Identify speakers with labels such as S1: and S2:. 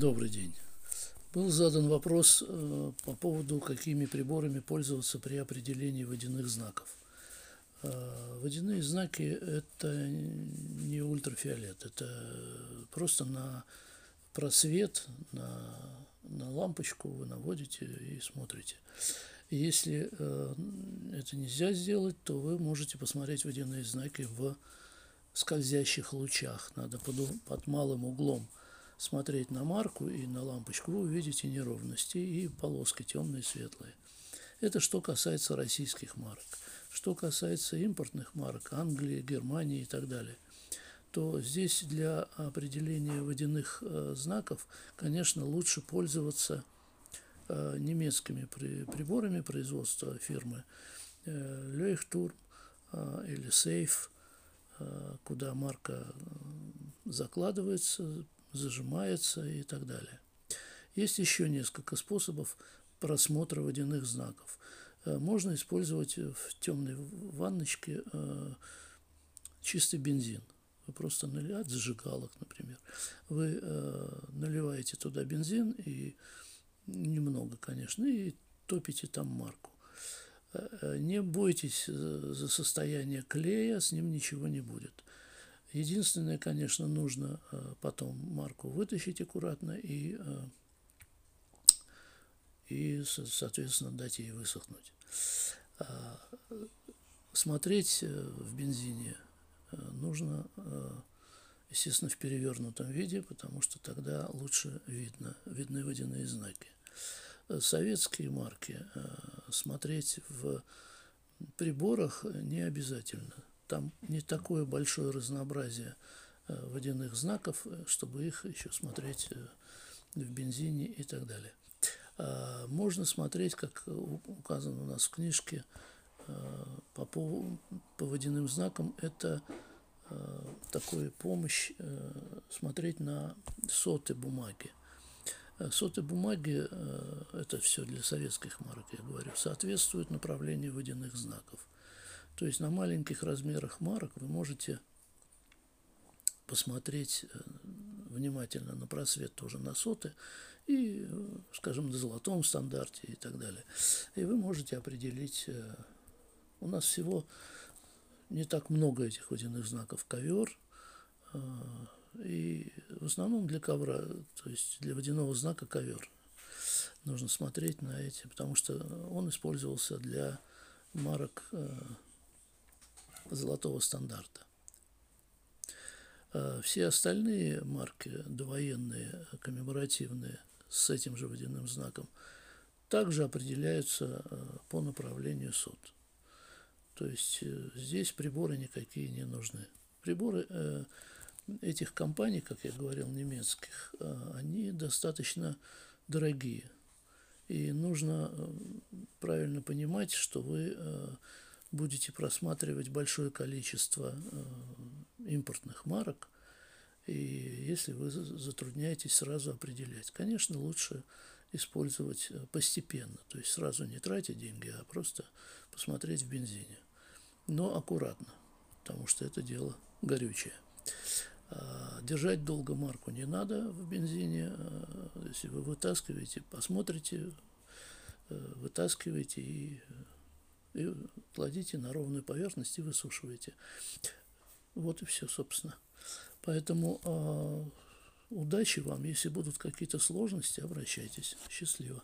S1: Добрый день. Был задан вопрос э, по поводу, какими приборами пользоваться при определении водяных знаков. Э, водяные знаки – это не ультрафиолет, это просто на просвет, на, на лампочку вы наводите и смотрите. Если э, это нельзя сделать, то вы можете посмотреть водяные знаки в скользящих лучах. Надо под, под малым углом смотреть на марку и на лампочку, вы увидите неровности и полоски темные и светлые. Это что касается российских марок. Что касается импортных марок, Англии, Германии и так далее, то здесь для определения водяных э, знаков, конечно, лучше пользоваться э, немецкими при, приборами производства фирмы э, Leuchtturm э, или Safe, э, куда марка э, закладывается, зажимается и так далее. Есть еще несколько способов просмотра водяных знаков. Э, можно использовать в темной ванночке э, чистый бензин. Вы просто наливаете зажигалок, например. Вы э, наливаете туда бензин и немного, конечно, и топите там марку. Не бойтесь за состояние клея, с ним ничего не будет. Единственное, конечно, нужно э, потом марку вытащить аккуратно и, э, и соответственно, дать ей высохнуть. А, смотреть э, в бензине нужно, естественно, в перевернутом виде, потому что тогда лучше видно, видны водяные знаки. Советские марки смотреть в приборах не обязательно – там не такое большое разнообразие э, водяных знаков, э, чтобы их еще смотреть э, в бензине и так далее. А, можно смотреть, как указано у нас в книжке, по, по водяным знакам, это такая помощь смотреть на соты бумаги. Соты бумаги, это все для советских марок, я говорю, соответствуют направлению водяных знаков. То есть на маленьких размерах марок вы можете посмотреть э, внимательно на просвет тоже на соты и, э, скажем, на золотом стандарте и так далее. И вы можете определить, э, у нас всего не так много этих водяных знаков ковер, и в основном для ковра, то есть для водяного знака ковер. Нужно смотреть на эти, потому что он использовался для марок золотого стандарта. А все остальные марки, довоенные, коммеморативные, с этим же водяным знаком, также определяются а, по направлению суд. То есть э, здесь приборы никакие не нужны. Приборы э, этих компаний, как я говорил, немецких, а, они достаточно дорогие. И нужно э, правильно понимать, что вы будете просматривать большое количество э, импортных марок, и если вы затрудняетесь сразу определять, конечно, лучше использовать э, постепенно, то есть сразу не тратить деньги, а просто посмотреть в бензине. Но аккуратно, потому что это дело горючее. А, держать долго марку не надо в бензине. А, если вы вытаскиваете, посмотрите, э, вытаскиваете и и кладите на ровную поверхность и высушиваете. Вот и все, собственно. Поэтому э, удачи вам. Если будут какие-то сложности, обращайтесь. Счастливо.